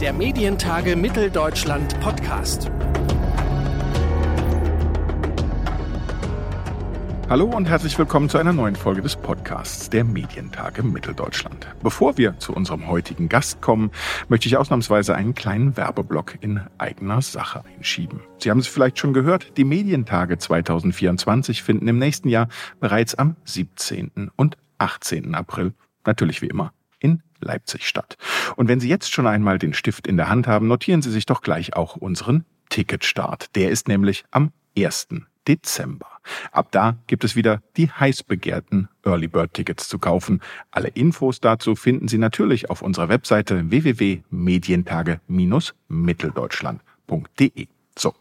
Der Medientage Mitteldeutschland Podcast. Hallo und herzlich willkommen zu einer neuen Folge des Podcasts der Medientage Mitteldeutschland. Bevor wir zu unserem heutigen Gast kommen, möchte ich ausnahmsweise einen kleinen Werbeblock in eigener Sache einschieben. Sie haben es vielleicht schon gehört, die Medientage 2024 finden im nächsten Jahr bereits am 17. und 18. April, natürlich wie immer, in Leipzig statt. Und wenn Sie jetzt schon einmal den Stift in der Hand haben, notieren Sie sich doch gleich auch unseren Ticketstart. Der ist nämlich am 1. Dezember. Ab da gibt es wieder die heiß begehrten Early Bird Tickets zu kaufen. Alle Infos dazu finden Sie natürlich auf unserer Webseite www.medientage-mitteldeutschland.de. So,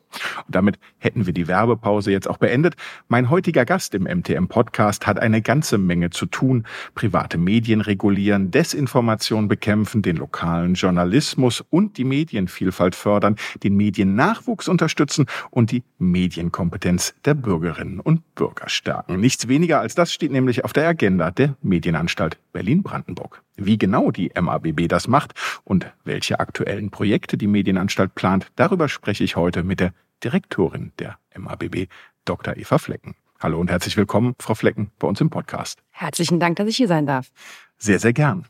und damit hätten wir die Werbepause jetzt auch beendet. Mein heutiger Gast im MTM-Podcast hat eine ganze Menge zu tun. Private Medien regulieren, Desinformation bekämpfen, den lokalen Journalismus und die Medienvielfalt fördern, den Mediennachwuchs unterstützen und die Medienkompetenz der Bürgerinnen und Bürger stärken. Nichts weniger als das steht nämlich auf der Agenda der Medienanstalt Berlin-Brandenburg. Wie genau die MABB das macht und welche aktuellen Projekte die Medienanstalt plant, darüber spreche ich heute mit der Direktorin der MABB, Dr. Eva Flecken. Hallo und herzlich willkommen, Frau Flecken, bei uns im Podcast. Herzlichen Dank, dass ich hier sein darf. Sehr, sehr gern.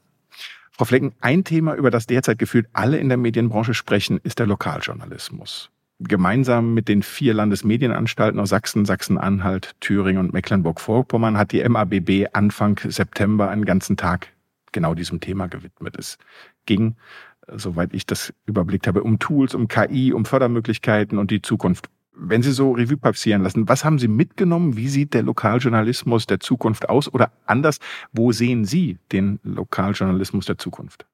Frau Flecken, ein Thema, über das derzeit gefühlt alle in der Medienbranche sprechen, ist der Lokaljournalismus. Gemeinsam mit den vier Landesmedienanstalten aus Sachsen, Sachsen-Anhalt, Thüringen und Mecklenburg-Vorpommern hat die MABB Anfang September einen ganzen Tag genau diesem Thema gewidmet. Es ging soweit ich das überblickt habe, um Tools, um KI, um Fördermöglichkeiten und die Zukunft. Wenn Sie so Revue passieren lassen, was haben Sie mitgenommen? Wie sieht der Lokaljournalismus der Zukunft aus? Oder anders, wo sehen Sie den Lokaljournalismus der Zukunft?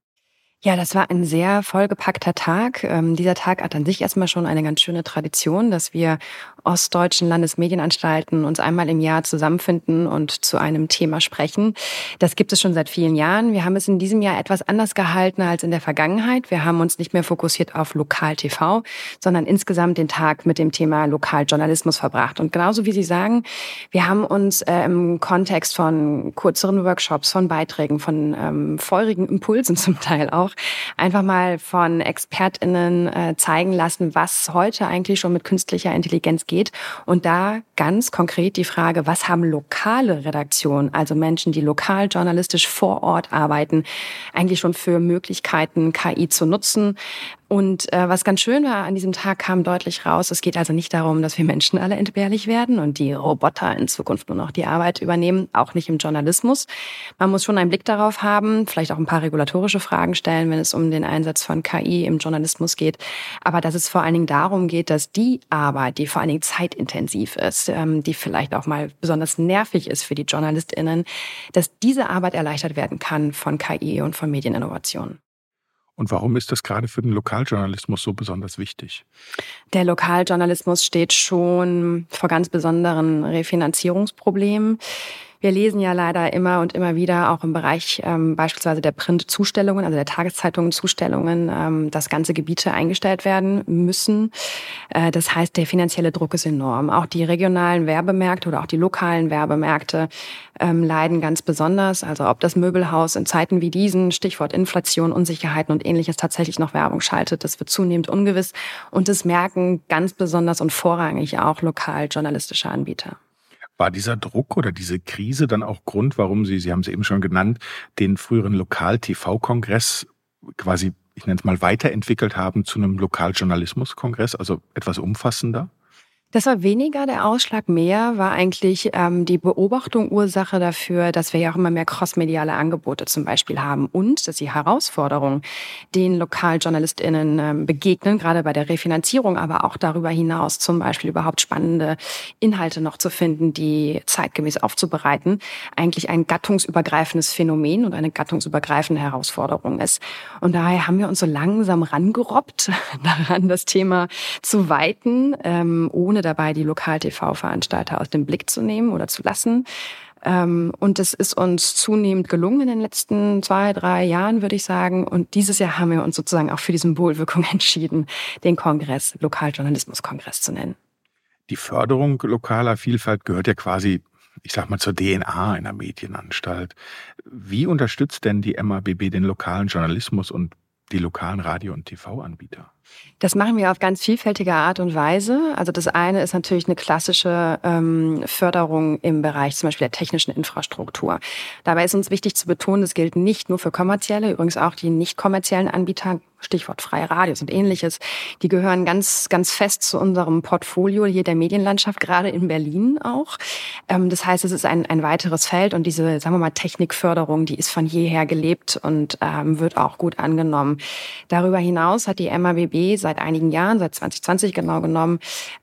Ja, das war ein sehr vollgepackter Tag. Ähm, dieser Tag hat an sich erstmal schon eine ganz schöne Tradition, dass wir ostdeutschen Landesmedienanstalten uns einmal im Jahr zusammenfinden und zu einem Thema sprechen. Das gibt es schon seit vielen Jahren. Wir haben es in diesem Jahr etwas anders gehalten als in der Vergangenheit. Wir haben uns nicht mehr fokussiert auf Lokal-TV, sondern insgesamt den Tag mit dem Thema Lokaljournalismus verbracht. Und genauso wie Sie sagen, wir haben uns äh, im Kontext von kürzeren Workshops, von Beiträgen, von ähm, feurigen Impulsen zum Teil auch, einfach mal von ExpertInnen äh, zeigen lassen, was heute eigentlich schon mit künstlicher Intelligenz geht. Und da ganz konkret die Frage, was haben lokale Redaktionen, also Menschen, die lokal journalistisch vor Ort arbeiten, eigentlich schon für Möglichkeiten, KI zu nutzen? Und äh, was ganz schön war, an diesem Tag kam deutlich raus, es geht also nicht darum, dass wir Menschen alle entbehrlich werden und die Roboter in Zukunft nur noch die Arbeit übernehmen, auch nicht im Journalismus. Man muss schon einen Blick darauf haben, vielleicht auch ein paar regulatorische Fragen stellen, wenn es um den Einsatz von KI im Journalismus geht. Aber dass es vor allen Dingen darum geht, dass die Arbeit, die vor allen Dingen zeitintensiv ist, ähm, die vielleicht auch mal besonders nervig ist für die JournalistInnen, dass diese Arbeit erleichtert werden kann von KI und von Medieninnovationen. Und warum ist das gerade für den Lokaljournalismus so besonders wichtig? Der Lokaljournalismus steht schon vor ganz besonderen Refinanzierungsproblemen. Wir lesen ja leider immer und immer wieder auch im Bereich ähm, beispielsweise der Printzustellungen, also der Tageszeitungen-Zustellungen, ähm, dass ganze Gebiete eingestellt werden müssen. Äh, das heißt, der finanzielle Druck ist enorm. Auch die regionalen Werbemärkte oder auch die lokalen Werbemärkte ähm, leiden ganz besonders. Also ob das Möbelhaus in Zeiten wie diesen, Stichwort Inflation, Unsicherheiten und ähnliches tatsächlich noch Werbung schaltet, das wird zunehmend ungewiss. Und das merken ganz besonders und vorrangig auch lokal journalistische Anbieter. War dieser Druck oder diese Krise dann auch Grund, warum Sie, Sie haben es eben schon genannt, den früheren Lokal-TV-Kongress quasi, ich nenne es mal, weiterentwickelt haben zu einem Lokaljournalismus-Kongress, also etwas umfassender? Das war weniger der Ausschlag, mehr war eigentlich ähm, die Beobachtung Ursache dafür, dass wir ja auch immer mehr crossmediale Angebote zum Beispiel haben und dass die Herausforderungen, den LokaljournalistInnen ähm, begegnen, gerade bei der Refinanzierung, aber auch darüber hinaus zum Beispiel überhaupt spannende Inhalte noch zu finden, die zeitgemäß aufzubereiten, eigentlich ein gattungsübergreifendes Phänomen und eine gattungsübergreifende Herausforderung ist. Und daher haben wir uns so langsam rangerobbt, daran das Thema zu weiten, ähm, ohne dabei, die Lokal-TV-Veranstalter aus dem Blick zu nehmen oder zu lassen. Ähm, und es ist uns zunehmend gelungen in den letzten zwei, drei Jahren, würde ich sagen. Und dieses Jahr haben wir uns sozusagen auch für die Symbolwirkung entschieden, den Kongress Lokaljournalismus-Kongress zu nennen. Die Förderung lokaler Vielfalt gehört ja quasi, ich sag mal, zur DNA einer Medienanstalt. Wie unterstützt denn die MABB den lokalen Journalismus und die lokalen Radio- und TV-Anbieter? Das machen wir auf ganz vielfältige Art und Weise. Also das eine ist natürlich eine klassische ähm, Förderung im Bereich zum Beispiel der technischen Infrastruktur. Dabei ist uns wichtig zu betonen, das gilt nicht nur für kommerzielle, übrigens auch die nicht kommerziellen Anbieter Stichwort freie Radios und ähnliches, die gehören ganz, ganz fest zu unserem Portfolio hier der Medienlandschaft, gerade in Berlin auch. Ähm, das heißt, es ist ein, ein weiteres Feld und diese, sagen wir mal, Technikförderung, die ist von jeher gelebt und ähm, wird auch gut angenommen. Darüber hinaus hat die MABB seit einigen Jahren, seit 2020 genau genommen,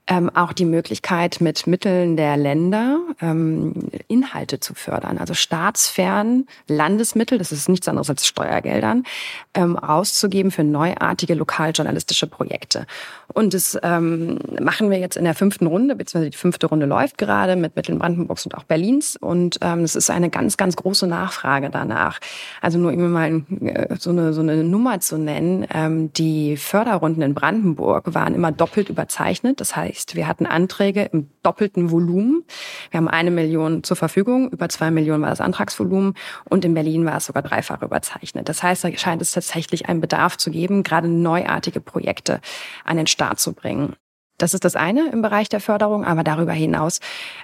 ähm, auch die Möglichkeit, mit Mitteln der Länder ähm, Inhalte zu fördern. Also staatsfern Landesmittel, das ist nichts anderes als Steuergeldern, ähm, rauszugeben für neuartige lokaljournalistische Projekte. Und das ähm, machen wir jetzt in der fünften Runde, beziehungsweise die fünfte Runde läuft gerade mit Mitteln Brandenburgs und auch Berlins. Und ähm, es ist eine ganz, ganz große Nachfrage danach. Also nur immer mal äh, so eine, so eine Nummer zu nennen. Ähm, die Förderrunden in Brandenburg waren immer doppelt überzeichnet. Das heißt, wir hatten Anträge im doppelten Volumen. Wir haben eine Million zur Verfügung, über zwei Millionen war das Antragsvolumen und in Berlin war es sogar dreifach überzeichnet. Das heißt, da scheint es tatsächlich einen Bedarf zu geben, gerade neuartige Projekte an den Start zu bringen. Das ist das eine im Bereich der Förderung, aber darüber hinaus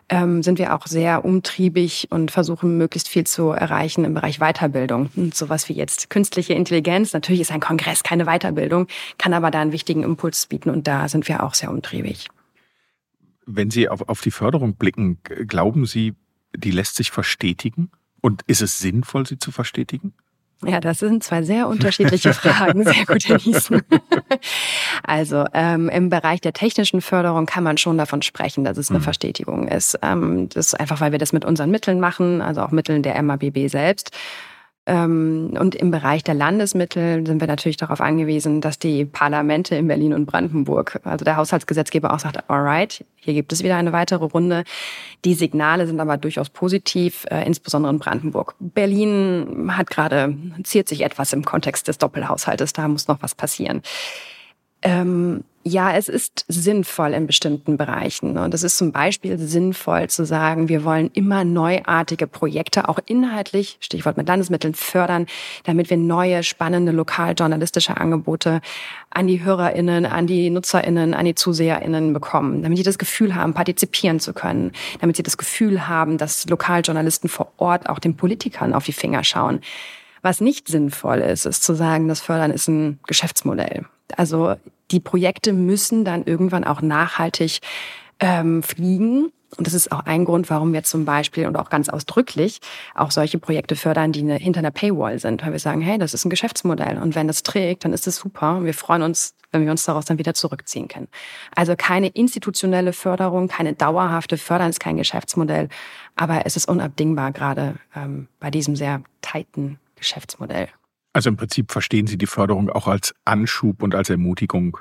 ähm, sind wir auch sehr umtriebig und versuchen möglichst viel zu erreichen im Bereich Weiterbildung. Und sowas wie jetzt künstliche Intelligenz. Natürlich ist ein Kongress keine Weiterbildung, kann aber da einen wichtigen Impuls bieten und da sind wir auch sehr umtriebig. Wenn Sie auf, auf die Förderung blicken, glauben Sie, die lässt sich verstetigen? Und ist es sinnvoll, sie zu verstetigen? Ja, das sind zwei sehr unterschiedliche Fragen. Sehr gut, Herr Niesen. Also ähm, im Bereich der technischen Förderung kann man schon davon sprechen, dass es eine mhm. Verstetigung ist. Ähm, das ist einfach, weil wir das mit unseren Mitteln machen, also auch Mitteln der MABB selbst. Ähm, und im Bereich der Landesmittel sind wir natürlich darauf angewiesen, dass die Parlamente in Berlin und Brandenburg, also der Haushaltsgesetzgeber auch sagt, alright, hier gibt es wieder eine weitere Runde. Die Signale sind aber durchaus positiv, äh, insbesondere in Brandenburg. Berlin hat gerade, ziert sich etwas im Kontext des Doppelhaushaltes, da muss noch was passieren. Ähm, ja, es ist sinnvoll in bestimmten Bereichen. Und es ist zum Beispiel sinnvoll zu sagen, wir wollen immer neuartige Projekte, auch inhaltlich, Stichwort mit Landesmitteln, fördern, damit wir neue, spannende, lokaljournalistische Angebote an die HörerInnen, an die NutzerInnen, an die ZuseherInnen bekommen, damit die das Gefühl haben, partizipieren zu können, damit sie das Gefühl haben, dass Lokaljournalisten vor Ort auch den Politikern auf die Finger schauen. Was nicht sinnvoll ist, ist zu sagen, das Fördern ist ein Geschäftsmodell. Also die Projekte müssen dann irgendwann auch nachhaltig ähm, fliegen. Und das ist auch ein Grund, warum wir zum Beispiel und auch ganz ausdrücklich auch solche Projekte fördern, die eine, hinter einer Paywall sind, weil wir sagen, hey, das ist ein Geschäftsmodell und wenn das trägt, dann ist es super und wir freuen uns, wenn wir uns daraus dann wieder zurückziehen können. Also keine institutionelle Förderung, keine dauerhafte Fördern ist kein Geschäftsmodell, aber es ist unabdingbar gerade ähm, bei diesem sehr tighten Geschäftsmodell. Also im Prinzip verstehen Sie die Förderung auch als Anschub und als Ermutigung.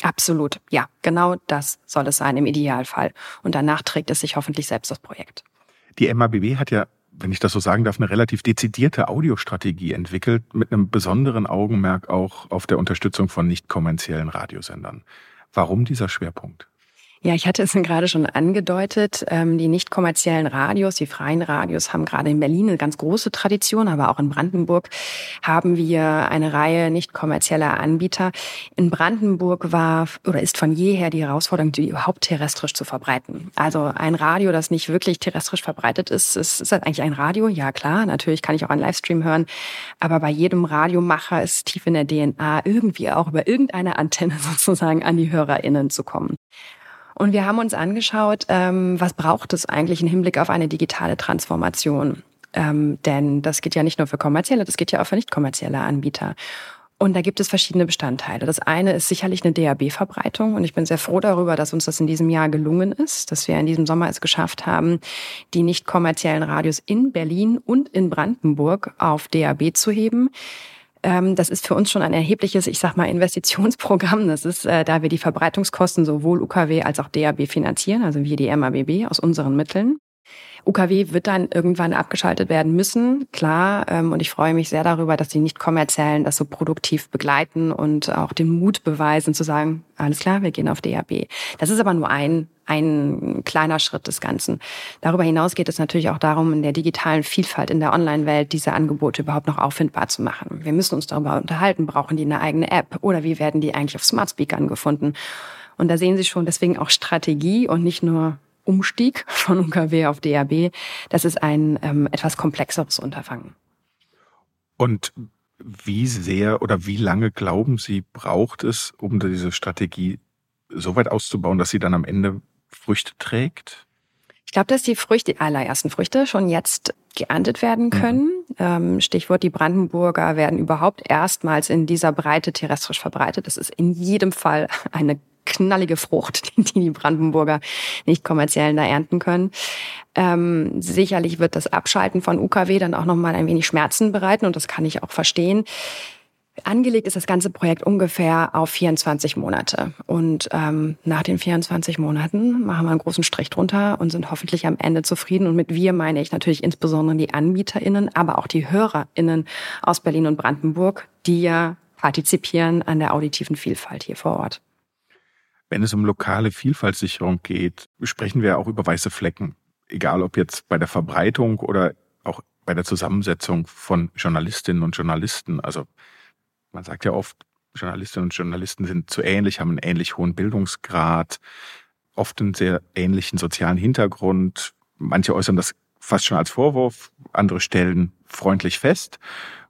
Absolut, ja, genau das soll es sein im Idealfall. Und danach trägt es sich hoffentlich selbst das Projekt. Die MABB hat ja, wenn ich das so sagen darf, eine relativ dezidierte Audiostrategie entwickelt, mit einem besonderen Augenmerk auch auf der Unterstützung von nicht kommerziellen Radiosendern. Warum dieser Schwerpunkt? Ja, ich hatte es gerade schon angedeutet. Ähm, die nicht kommerziellen Radios, die freien Radios haben gerade in Berlin eine ganz große Tradition, aber auch in Brandenburg haben wir eine Reihe nicht kommerzieller Anbieter. In Brandenburg war oder ist von jeher die Herausforderung, die überhaupt terrestrisch zu verbreiten. Also ein Radio, das nicht wirklich terrestrisch verbreitet ist, ist, ist das eigentlich ein Radio? Ja, klar. Natürlich kann ich auch einen Livestream hören. Aber bei jedem Radiomacher ist tief in der DNA irgendwie auch über irgendeine Antenne sozusagen an die HörerInnen zu kommen. Und wir haben uns angeschaut, ähm, was braucht es eigentlich im Hinblick auf eine digitale Transformation? Ähm, denn das geht ja nicht nur für kommerzielle, das geht ja auch für nicht kommerzielle Anbieter. Und da gibt es verschiedene Bestandteile. Das eine ist sicherlich eine DAB-Verbreitung. Und ich bin sehr froh darüber, dass uns das in diesem Jahr gelungen ist, dass wir in diesem Sommer es geschafft haben, die nicht kommerziellen Radios in Berlin und in Brandenburg auf DAB zu heben. Ähm, das ist für uns schon ein erhebliches, ich sag mal, Investitionsprogramm. Das ist, äh, da wir die Verbreitungskosten sowohl UKW als auch DAB finanzieren, also wir die MABB aus unseren Mitteln. UKW wird dann irgendwann abgeschaltet werden müssen, klar. Ähm, und ich freue mich sehr darüber, dass die nicht kommerziellen das so produktiv begleiten und auch den Mut beweisen zu sagen, alles klar, wir gehen auf DAB. Das ist aber nur ein ein kleiner Schritt des Ganzen. Darüber hinaus geht es natürlich auch darum, in der digitalen Vielfalt in der Online-Welt diese Angebote überhaupt noch auffindbar zu machen. Wir müssen uns darüber unterhalten, brauchen die eine eigene App oder wie werden die eigentlich auf Smart Speakern gefunden? Und da sehen Sie schon deswegen auch Strategie und nicht nur Umstieg von UKW auf DAB. Das ist ein ähm, etwas komplexeres Unterfangen. Und wie sehr oder wie lange glauben Sie, braucht es, um diese Strategie so weit auszubauen, dass sie dann am Ende Früchte trägt? Ich glaube, dass die Früchte, die allerersten Früchte schon jetzt geerntet werden mhm. können. Mhm. Stichwort, die Brandenburger werden überhaupt erstmals in dieser Breite terrestrisch verbreitet. Das ist in jedem Fall eine knallige Frucht, die die Brandenburger nicht kommerziell da ernten können. Ähm, sicherlich wird das Abschalten von UKW dann auch nochmal ein wenig Schmerzen bereiten und das kann ich auch verstehen. Angelegt ist das ganze Projekt ungefähr auf 24 Monate. Und ähm, nach den 24 Monaten machen wir einen großen Strich drunter und sind hoffentlich am Ende zufrieden. Und mit wir meine ich natürlich insbesondere die AnbieterInnen, aber auch die HörerInnen aus Berlin und Brandenburg, die ja partizipieren an der auditiven Vielfalt hier vor Ort. Wenn es um lokale Vielfaltssicherung geht, sprechen wir auch über weiße Flecken. Egal ob jetzt bei der Verbreitung oder auch bei der Zusammensetzung von Journalistinnen und Journalisten. Also man sagt ja oft, Journalistinnen und Journalisten sind zu ähnlich, haben einen ähnlich hohen Bildungsgrad, oft einen sehr ähnlichen sozialen Hintergrund. Manche äußern das fast schon als Vorwurf, andere stellen freundlich fest.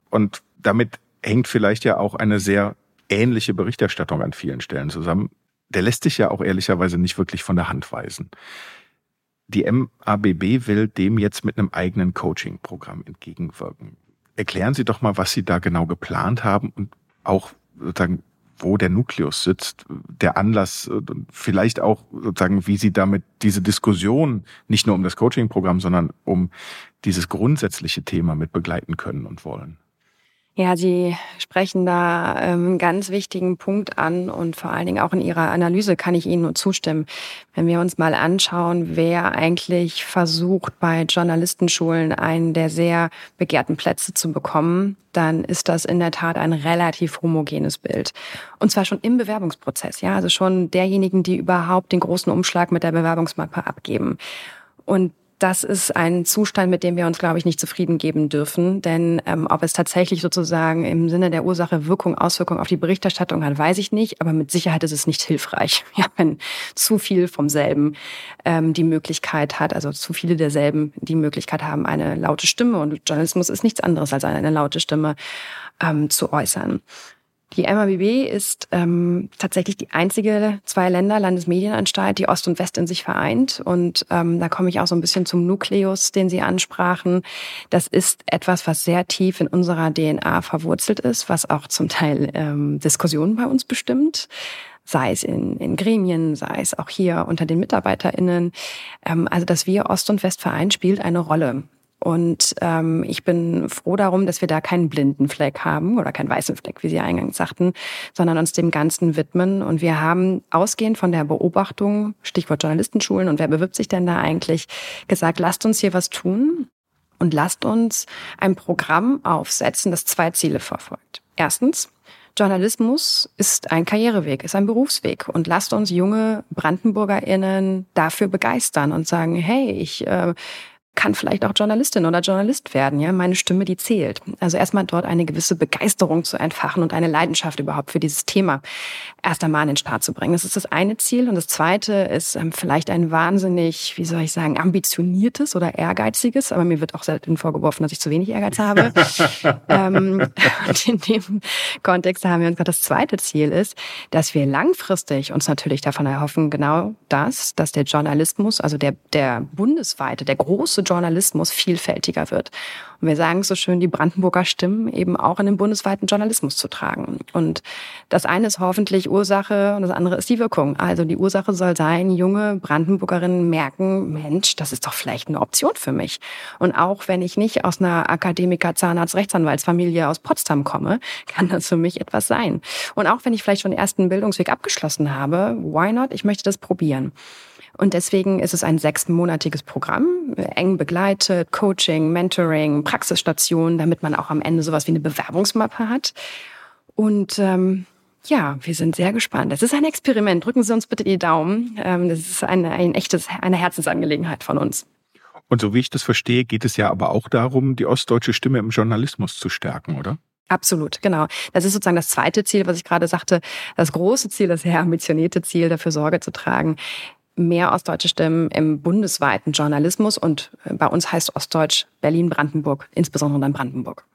Und damit hängt vielleicht ja auch eine sehr ähnliche Berichterstattung an vielen Stellen zusammen. Der lässt sich ja auch ehrlicherweise nicht wirklich von der Hand weisen. Die MABB will dem jetzt mit einem eigenen Coaching-Programm entgegenwirken. Erklären Sie doch mal, was Sie da genau geplant haben und auch sozusagen, wo der Nukleus sitzt, der Anlass, vielleicht auch sozusagen, wie Sie damit diese Diskussion nicht nur um das Coaching-Programm, sondern um dieses grundsätzliche Thema mit begleiten können und wollen. Ja, Sie sprechen da ähm, einen ganz wichtigen Punkt an und vor allen Dingen auch in Ihrer Analyse kann ich Ihnen nur zustimmen. Wenn wir uns mal anschauen, wer eigentlich versucht, bei Journalistenschulen einen der sehr begehrten Plätze zu bekommen, dann ist das in der Tat ein relativ homogenes Bild. Und zwar schon im Bewerbungsprozess, ja, also schon derjenigen, die überhaupt den großen Umschlag mit der Bewerbungsmappe abgeben. Und das ist ein Zustand, mit dem wir uns, glaube ich, nicht zufrieden geben dürfen. Denn ähm, ob es tatsächlich sozusagen im Sinne der Ursache Wirkung, Auswirkung auf die Berichterstattung hat, weiß ich nicht. Aber mit Sicherheit ist es nicht hilfreich, ja, wenn zu viel vom selben ähm, die Möglichkeit hat, also zu viele derselben die Möglichkeit haben, eine laute Stimme. Und Journalismus ist nichts anderes als eine laute Stimme ähm, zu äußern. Die MABB ist ähm, tatsächlich die einzige zwei Länder Landesmedienanstalt, die Ost und West in sich vereint. Und ähm, da komme ich auch so ein bisschen zum Nukleus, den Sie ansprachen. Das ist etwas, was sehr tief in unserer DNA verwurzelt ist, was auch zum Teil ähm, Diskussionen bei uns bestimmt sei es in, in Gremien, sei es auch hier unter den MitarbeiterInnen. Ähm, also dass wir Ost und West vereint, spielt eine Rolle. Und ähm, ich bin froh darum, dass wir da keinen blinden Fleck haben oder keinen weißen Fleck, wie Sie eingangs sagten, sondern uns dem Ganzen widmen. Und wir haben ausgehend von der Beobachtung, Stichwort Journalistenschulen und wer bewirbt sich denn da eigentlich, gesagt, lasst uns hier was tun und lasst uns ein Programm aufsetzen, das zwei Ziele verfolgt. Erstens, Journalismus ist ein Karriereweg, ist ein Berufsweg. Und lasst uns junge BrandenburgerInnen dafür begeistern und sagen, hey, ich äh, kann vielleicht auch Journalistin oder Journalist werden. Ja, meine Stimme, die zählt. Also erstmal dort eine gewisse Begeisterung zu entfachen und eine Leidenschaft überhaupt für dieses Thema erst einmal an den Start zu bringen. Das ist das eine Ziel. Und das zweite ist ähm, vielleicht ein wahnsinnig, wie soll ich sagen, ambitioniertes oder ehrgeiziges. Aber mir wird auch selten vorgeworfen, dass ich zu wenig Ehrgeiz habe. ähm, und in dem Kontext haben wir uns gerade das zweite Ziel ist, dass wir langfristig uns natürlich davon erhoffen, genau das, dass der Journalismus, also der, der bundesweite, der große Journalismus vielfältiger wird. Und wir sagen so schön, die Brandenburger Stimmen eben auch in den bundesweiten Journalismus zu tragen. Und das eine ist hoffentlich Ursache und das andere ist die Wirkung. Also die Ursache soll sein, junge Brandenburgerinnen merken, Mensch, das ist doch vielleicht eine Option für mich. Und auch wenn ich nicht aus einer Akademiker, Zahnarzt, Rechtsanwaltsfamilie aus Potsdam komme, kann das für mich etwas sein. Und auch wenn ich vielleicht schon den ersten Bildungsweg abgeschlossen habe, why not? Ich möchte das probieren. Und deswegen ist es ein sechsmonatiges Programm, eng begleitet, Coaching, Mentoring, Praxisstation, damit man auch am Ende sowas wie eine Bewerbungsmappe hat. Und ähm, Ja, wir sind sehr gespannt. Das ist ein Experiment. Drücken Sie uns bitte die Daumen. Ähm, das ist eine, ein echtes, eine Herzensangelegenheit von uns. Und so wie ich das verstehe, geht es ja aber auch darum, die ostdeutsche Stimme im Journalismus zu stärken, oder? Absolut, genau. Das ist sozusagen das zweite Ziel, was ich gerade sagte. Das große Ziel, das sehr ambitionierte Ziel, dafür Sorge zu tragen, mehr ostdeutsche Stimmen im bundesweiten Journalismus und äh, bei uns heißt Ostdeutsch Berlin-Brandenburg, insbesondere dann Brandenburg.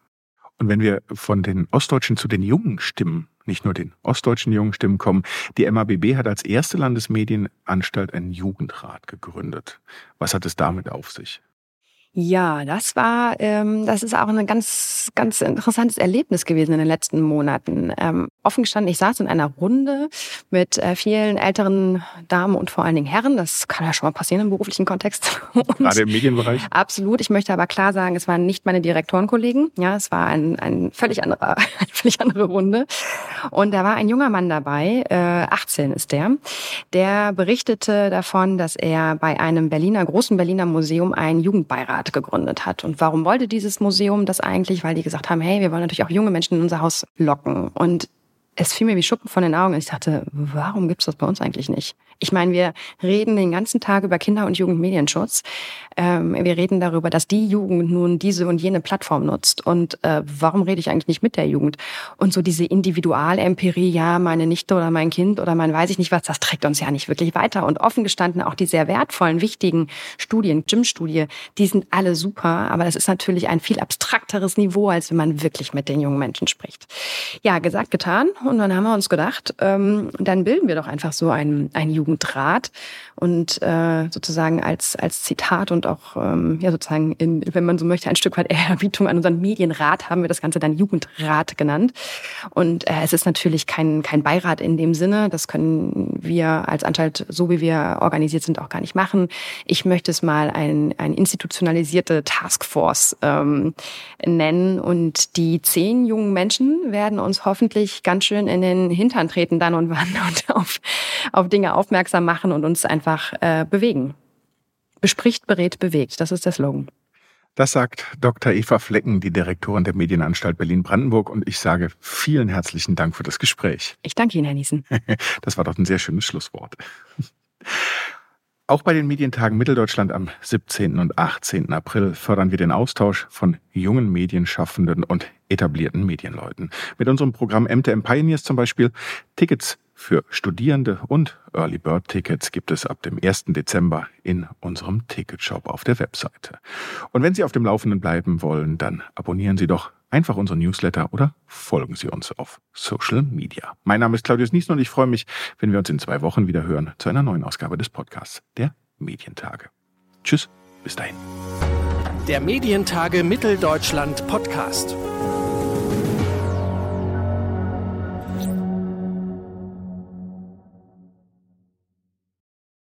Und wenn wir von den Ostdeutschen zu den jungen Stimmen, nicht nur den ostdeutschen jungen Stimmen kommen, die MABB hat als erste Landesmedienanstalt einen Jugendrat gegründet. Was hat es damit auf sich? Ja, das war, ähm, das ist auch ein ganz, ganz interessantes Erlebnis gewesen in den letzten Monaten. Ähm, offen gestanden, ich saß in einer Runde mit äh, vielen älteren Damen und vor allen Dingen Herren. Das kann ja schon mal passieren im beruflichen Kontext. Und Gerade im Medienbereich? Absolut. Ich möchte aber klar sagen, es waren nicht meine Direktorenkollegen. Ja, es war ein, ein völlig anderer, eine völlig andere Runde. Und da war ein junger Mann dabei, äh, 18 ist der, der berichtete davon, dass er bei einem Berliner, großen Berliner Museum einen Jugendbeirat gegründet hat. Und warum wollte dieses Museum das eigentlich? Weil die gesagt haben, hey, wir wollen natürlich auch junge Menschen in unser Haus locken. Und es fiel mir wie Schuppen von den Augen. Ich dachte, warum gibt's das bei uns eigentlich nicht? Ich meine, wir reden den ganzen Tag über Kinder- und Jugendmedienschutz. Ähm, wir reden darüber, dass die Jugend nun diese und jene Plattform nutzt. Und äh, warum rede ich eigentlich nicht mit der Jugend? Und so diese Individualempirie, ja, meine Nichte oder mein Kind oder mein weiß ich nicht was, das trägt uns ja nicht wirklich weiter. Und offen gestanden auch die sehr wertvollen, wichtigen Studien, Gym-Studie, die sind alle super. Aber das ist natürlich ein viel abstrakteres Niveau, als wenn man wirklich mit den jungen Menschen spricht. Ja, gesagt, getan. Und dann haben wir uns gedacht, ähm, dann bilden wir doch einfach so einen, einen Jugend Jugendrat und äh, sozusagen als als Zitat und auch ähm, ja sozusagen in, wenn man so möchte ein Stück weit Ehrerbietung an unseren Medienrat haben wir das Ganze dann Jugendrat genannt. Und äh, es ist natürlich kein kein Beirat in dem Sinne. Das können wir als Anstalt so wie wir organisiert sind auch gar nicht machen. Ich möchte es mal ein ein institutionalisierte Taskforce ähm, nennen. Und die zehn jungen Menschen werden uns hoffentlich ganz schön in den Hintern treten dann und wann und auf auf Dinge aufmerksam machen und uns einfach äh, bewegen. Bespricht, berät, bewegt. Das ist der Slogan. Das sagt Dr. Eva Flecken, die Direktorin der Medienanstalt Berlin-Brandenburg. Und ich sage vielen herzlichen Dank für das Gespräch. Ich danke Ihnen, Herr Niesen. Das war doch ein sehr schönes Schlusswort. Auch bei den Medientagen Mitteldeutschland am 17. und 18. April fördern wir den Austausch von jungen Medienschaffenden und etablierten Medienleuten. Mit unserem Programm MTM Pioneers zum Beispiel Tickets für Studierende und Early Bird Tickets gibt es ab dem 1. Dezember in unserem Ticketshop auf der Webseite. Und wenn Sie auf dem Laufenden bleiben wollen, dann abonnieren Sie doch einfach unseren Newsletter oder folgen Sie uns auf Social Media. Mein Name ist Claudius Niesen und ich freue mich, wenn wir uns in zwei Wochen wieder hören zu einer neuen Ausgabe des Podcasts der Medientage. Tschüss, bis dahin. Der Medientage Mitteldeutschland Podcast.